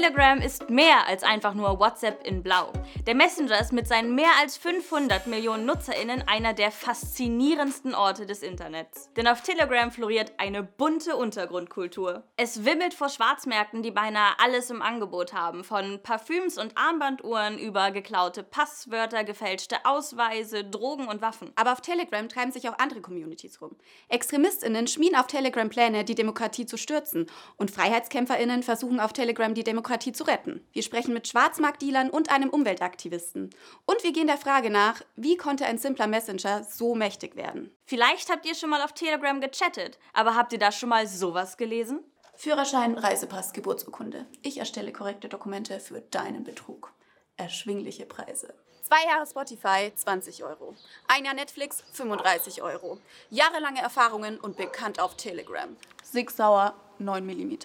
Telegram ist mehr als einfach nur WhatsApp in Blau. Der Messenger ist mit seinen mehr als 500 Millionen NutzerInnen einer der faszinierendsten Orte des Internets. Denn auf Telegram floriert eine bunte Untergrundkultur. Es wimmelt vor Schwarzmärkten, die beinahe alles im Angebot haben. Von Parfüms und Armbanduhren über geklaute Passwörter, gefälschte Ausweise, Drogen und Waffen. Aber auf Telegram treiben sich auch andere Communities rum. ExtremistInnen schmieden auf Telegram Pläne, die Demokratie zu stürzen. Und FreiheitskämpferInnen versuchen auf Telegram die Demokratie zu retten. Wir sprechen mit Schwarzmarktdealern und einem Umweltaktivisten. Und wir gehen der Frage nach, wie konnte ein simpler Messenger so mächtig werden? Vielleicht habt ihr schon mal auf Telegram gechattet, aber habt ihr da schon mal sowas gelesen? Führerschein, Reisepass, Geburtsurkunde. Ich erstelle korrekte Dokumente für deinen Betrug. Erschwingliche Preise. Zwei Jahre Spotify, 20 Euro. Ein Jahr Netflix, 35 Euro. Jahrelange Erfahrungen und bekannt auf Telegram. Sig Sauer, 9 mm.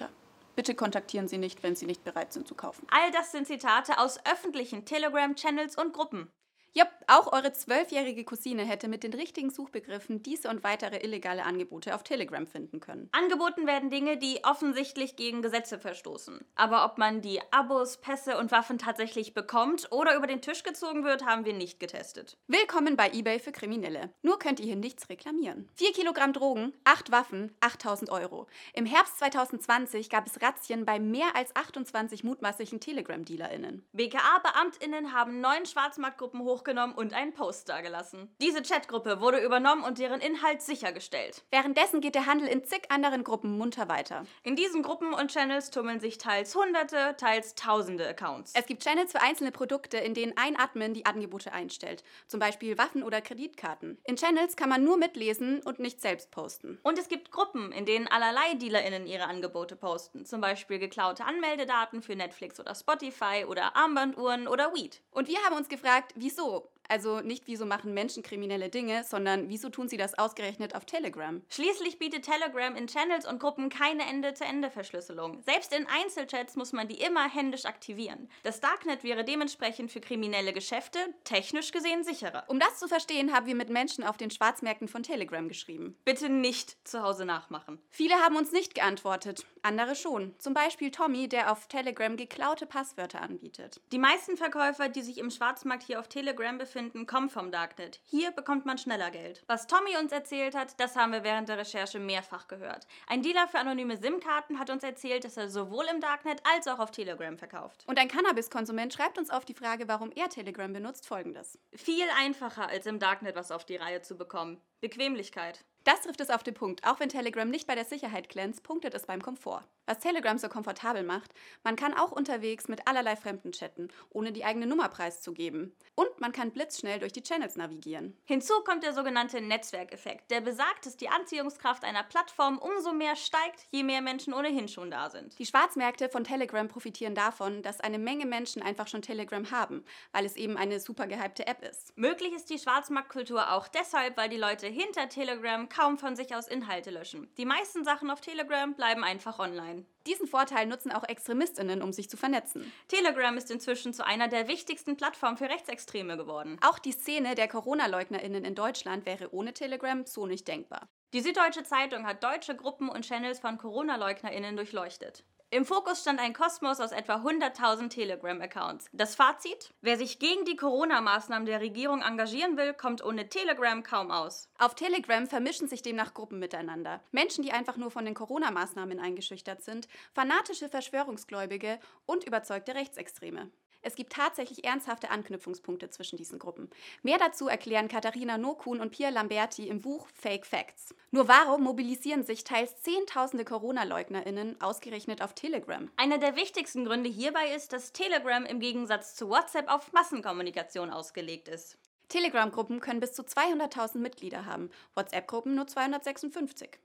Bitte kontaktieren Sie nicht, wenn Sie nicht bereit sind zu kaufen. All das sind Zitate aus öffentlichen Telegram-Channels und Gruppen. Ja, auch eure zwölfjährige Cousine hätte mit den richtigen Suchbegriffen diese und weitere illegale Angebote auf Telegram finden können. Angeboten werden Dinge, die offensichtlich gegen Gesetze verstoßen. Aber ob man die Abos, Pässe und Waffen tatsächlich bekommt oder über den Tisch gezogen wird, haben wir nicht getestet. Willkommen bei eBay für Kriminelle. Nur könnt ihr hier nichts reklamieren. 4 Kilogramm Drogen, 8 Waffen, 8000 Euro. Im Herbst 2020 gab es Razzien bei mehr als 28 mutmaßlichen Telegram-DealerInnen. BKA-BeamtInnen haben neun Schwarzmarktgruppen hochgenommen und einen Post dagelassen. Diese Chatgruppe wurde übernommen und deren Inhalt sichergestellt. Währenddessen geht der Handel in zig anderen Gruppen munter weiter. In diesen Gruppen und Channels tummeln sich teils hunderte, teils tausende Accounts. Es gibt Channels für einzelne Produkte, in denen ein Admin die Angebote einstellt. Zum Beispiel Waffen oder Kreditkarten. In Channels kann man nur mitlesen und nicht selbst posten. Und es gibt Gruppen, in denen allerlei DealerInnen ihre Angebote posten. Zum Beispiel geklaute Anmeldedaten für Netflix oder Spotify oder Armbanduhren oder Weed. Und wir haben uns gefragt, wieso? Also nicht, wieso machen Menschen kriminelle Dinge, sondern wieso tun sie das ausgerechnet auf Telegram? Schließlich bietet Telegram in Channels und Gruppen keine Ende-zu-Ende-Verschlüsselung. Selbst in Einzelchats muss man die immer händisch aktivieren. Das Darknet wäre dementsprechend für kriminelle Geschäfte technisch gesehen sicherer. Um das zu verstehen, haben wir mit Menschen auf den Schwarzmärkten von Telegram geschrieben. Bitte nicht zu Hause nachmachen. Viele haben uns nicht geantwortet, andere schon. Zum Beispiel Tommy, der auf Telegram geklaute Passwörter anbietet. Die meisten Verkäufer, die sich im Schwarzmarkt hier auf Telegram befinden, kommen vom Darknet. Hier bekommt man schneller Geld. Was Tommy uns erzählt hat, das haben wir während der Recherche mehrfach gehört. Ein Dealer für anonyme SIM-Karten hat uns erzählt, dass er sowohl im Darknet als auch auf Telegram verkauft. Und ein Cannabis-Konsument schreibt uns auf die Frage, warum er Telegram benutzt, folgendes. Viel einfacher als im Darknet was auf die Reihe zu bekommen. Bequemlichkeit. Das trifft es auf den Punkt. Auch wenn Telegram nicht bei der Sicherheit glänzt, punktet es beim Komfort. Was Telegram so komfortabel macht, man kann auch unterwegs mit allerlei Fremden chatten, ohne die eigene Nummer preiszugeben. Und man kann blitzschnell durch die Channels navigieren. Hinzu kommt der sogenannte Netzwerkeffekt, der besagt, dass die Anziehungskraft einer Plattform umso mehr steigt, je mehr Menschen ohnehin schon da sind. Die Schwarzmärkte von Telegram profitieren davon, dass eine Menge Menschen einfach schon Telegram haben, weil es eben eine super gehypte App ist. Möglich ist die Schwarzmarktkultur auch deshalb, weil die Leute hinter Telegram kaum von sich aus Inhalte löschen. Die meisten Sachen auf Telegram bleiben einfach online. Diesen Vorteil nutzen auch ExtremistInnen, um sich zu vernetzen. Telegram ist inzwischen zu einer der wichtigsten Plattformen für Rechtsextreme geworden. Auch die Szene der Corona-LeugnerInnen in Deutschland wäre ohne Telegram so nicht denkbar. Die Süddeutsche Zeitung hat deutsche Gruppen und Channels von Corona-LeugnerInnen durchleuchtet. Im Fokus stand ein Kosmos aus etwa 100.000 Telegram-Accounts. Das Fazit? Wer sich gegen die Corona-Maßnahmen der Regierung engagieren will, kommt ohne Telegram kaum aus. Auf Telegram vermischen sich demnach Gruppen miteinander. Menschen, die einfach nur von den Corona-Maßnahmen eingeschüchtert sind, fanatische Verschwörungsgläubige und überzeugte Rechtsextreme. Es gibt tatsächlich ernsthafte Anknüpfungspunkte zwischen diesen Gruppen. Mehr dazu erklären Katharina Nokun und Pierre Lamberti im Buch Fake Facts. Nur warum mobilisieren sich teils Zehntausende Corona-LeugnerInnen ausgerechnet auf Telegram? Einer der wichtigsten Gründe hierbei ist, dass Telegram im Gegensatz zu WhatsApp auf Massenkommunikation ausgelegt ist. Telegram-Gruppen können bis zu 200.000 Mitglieder haben, WhatsApp-Gruppen nur 256.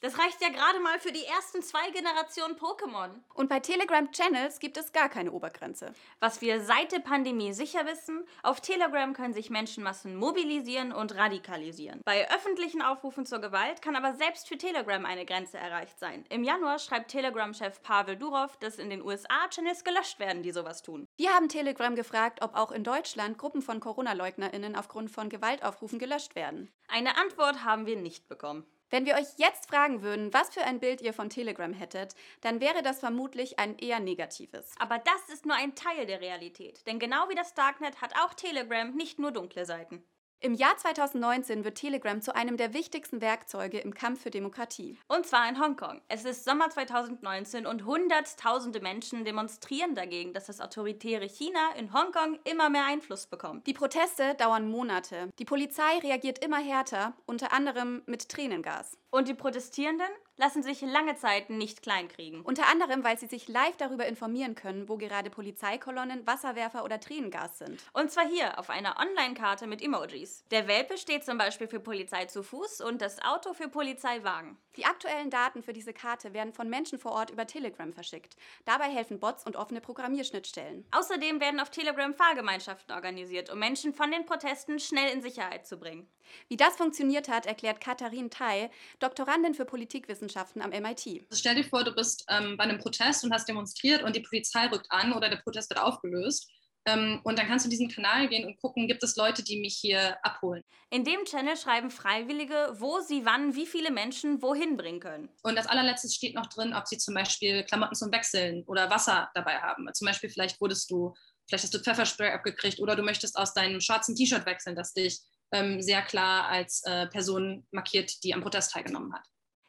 Das reicht ja gerade mal für die ersten zwei Generationen Pokémon. Und bei Telegram-Channels gibt es gar keine Obergrenze. Was wir seit der Pandemie sicher wissen, auf Telegram können sich Menschenmassen mobilisieren und radikalisieren. Bei öffentlichen Aufrufen zur Gewalt kann aber selbst für Telegram eine Grenze erreicht sein. Im Januar schreibt Telegram-Chef Pavel Durov, dass in den USA Channels gelöscht werden, die sowas tun. Wir haben Telegram gefragt, ob auch in Deutschland Gruppen von Corona-LeugnerInnen aufgrund von Gewaltaufrufen gelöscht werden. Eine Antwort haben wir nicht bekommen. Wenn wir euch jetzt fragen würden, was für ein Bild ihr von Telegram hättet, dann wäre das vermutlich ein eher negatives. Aber das ist nur ein Teil der Realität. Denn genau wie das Darknet hat auch Telegram nicht nur dunkle Seiten. Im Jahr 2019 wird Telegram zu einem der wichtigsten Werkzeuge im Kampf für Demokratie. Und zwar in Hongkong. Es ist Sommer 2019 und Hunderttausende Menschen demonstrieren dagegen, dass das autoritäre China in Hongkong immer mehr Einfluss bekommt. Die Proteste dauern Monate. Die Polizei reagiert immer härter, unter anderem mit Tränengas. Und die Protestierenden lassen sich lange Zeit nicht kleinkriegen. Unter anderem, weil sie sich live darüber informieren können, wo gerade Polizeikolonnen, Wasserwerfer oder Tränengas sind. Und zwar hier auf einer Online-Karte mit Emojis. Der Welpe steht zum Beispiel für Polizei zu Fuß und das Auto für Polizeiwagen. Die aktuellen Daten für diese Karte werden von Menschen vor Ort über Telegram verschickt. Dabei helfen Bots und offene Programmierschnittstellen. Außerdem werden auf Telegram Fahrgemeinschaften organisiert, um Menschen von den Protesten schnell in Sicherheit zu bringen. Wie das funktioniert hat, erklärt Katharin Tai, Doktorandin für Politikwissenschaften am MIT. Also stell dir vor, du bist ähm, bei einem Protest und hast demonstriert und die Polizei rückt an oder der Protest wird aufgelöst. Ähm, und dann kannst du diesen Kanal gehen und gucken, gibt es Leute, die mich hier abholen. In dem Channel schreiben Freiwillige, wo sie wann wie viele Menschen wohin bringen können. Und das allerletzte steht noch drin, ob sie zum Beispiel Klamotten zum Wechseln oder Wasser dabei haben. Zum Beispiel vielleicht wurdest du, vielleicht hast du Pfefferspray abgekriegt oder du möchtest aus deinem schwarzen T-Shirt wechseln, das dich ähm, sehr klar als äh, Person markiert, die am Protest teilgenommen hat.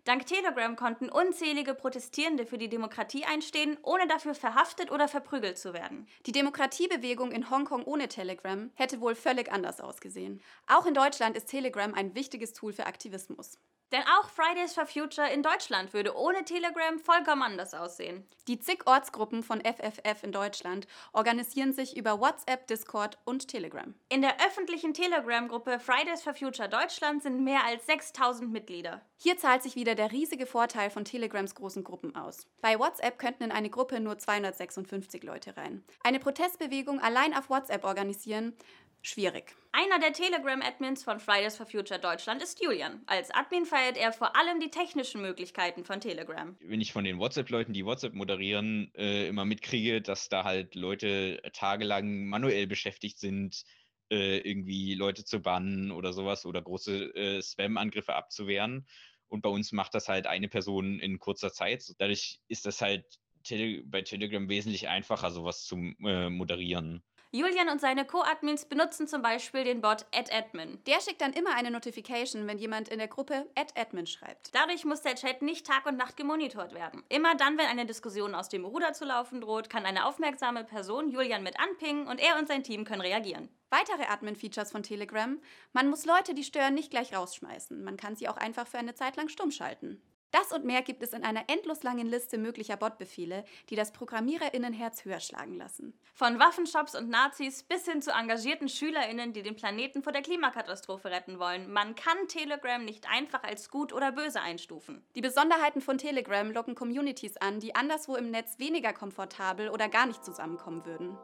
Dank Telegram konnten unzählige Protestierende für die Demokratie einstehen, ohne dafür verhaftet oder verprügelt zu werden. Die Demokratiebewegung in Hongkong ohne Telegram hätte wohl völlig anders ausgesehen. Auch in Deutschland ist Telegram ein wichtiges Tool für Aktivismus. Denn auch Fridays for Future in Deutschland würde ohne Telegram vollkommen anders aussehen. Die zig Ortsgruppen von FFF in Deutschland organisieren sich über WhatsApp, Discord und Telegram. In der öffentlichen Telegram-Gruppe Fridays for Future Deutschland sind mehr als 6000 Mitglieder. Hier zahlt sich wieder der riesige Vorteil von Telegrams großen Gruppen aus. Bei WhatsApp könnten in eine Gruppe nur 256 Leute rein. Eine Protestbewegung allein auf WhatsApp organisieren schwierig. Einer der Telegram-Admins von Fridays for Future Deutschland ist Julian. Als Admin feiert er vor allem die technischen Möglichkeiten von Telegram. Wenn ich von den WhatsApp-Leuten, die WhatsApp moderieren, äh, immer mitkriege, dass da halt Leute tagelang manuell beschäftigt sind, äh, irgendwie Leute zu bannen oder sowas oder große äh, Spam-Angriffe abzuwehren. Und bei uns macht das halt eine Person in kurzer Zeit. Dadurch ist das halt Tele bei Telegram wesentlich einfacher, sowas zu äh, moderieren. Julian und seine Co-Admins benutzen zum Beispiel den Bot AdAdmin. Der schickt dann immer eine Notification, wenn jemand in der Gruppe AdAdmin schreibt. Dadurch muss der Chat nicht Tag und Nacht gemonitort werden. Immer dann, wenn eine Diskussion aus dem Ruder zu laufen droht, kann eine aufmerksame Person Julian mit anpingen und er und sein Team können reagieren. Weitere Admin-Features von Telegram. Man muss Leute, die stören, nicht gleich rausschmeißen. Man kann sie auch einfach für eine Zeit lang stumm schalten. Das und mehr gibt es in einer endlos langen Liste möglicher Botbefehle, die das ProgrammiererInnenherz höher schlagen lassen. Von Waffenshops und Nazis bis hin zu engagierten SchülerInnen, die den Planeten vor der Klimakatastrophe retten wollen. Man kann Telegram nicht einfach als gut oder böse einstufen. Die Besonderheiten von Telegram locken Communities an, die anderswo im Netz weniger komfortabel oder gar nicht zusammenkommen würden.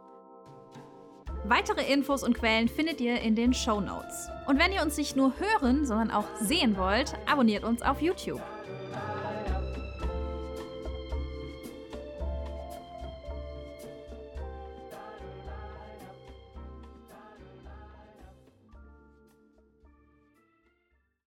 Weitere Infos und Quellen findet ihr in den Show Notes. Und wenn ihr uns nicht nur hören, sondern auch sehen wollt, abonniert uns auf YouTube.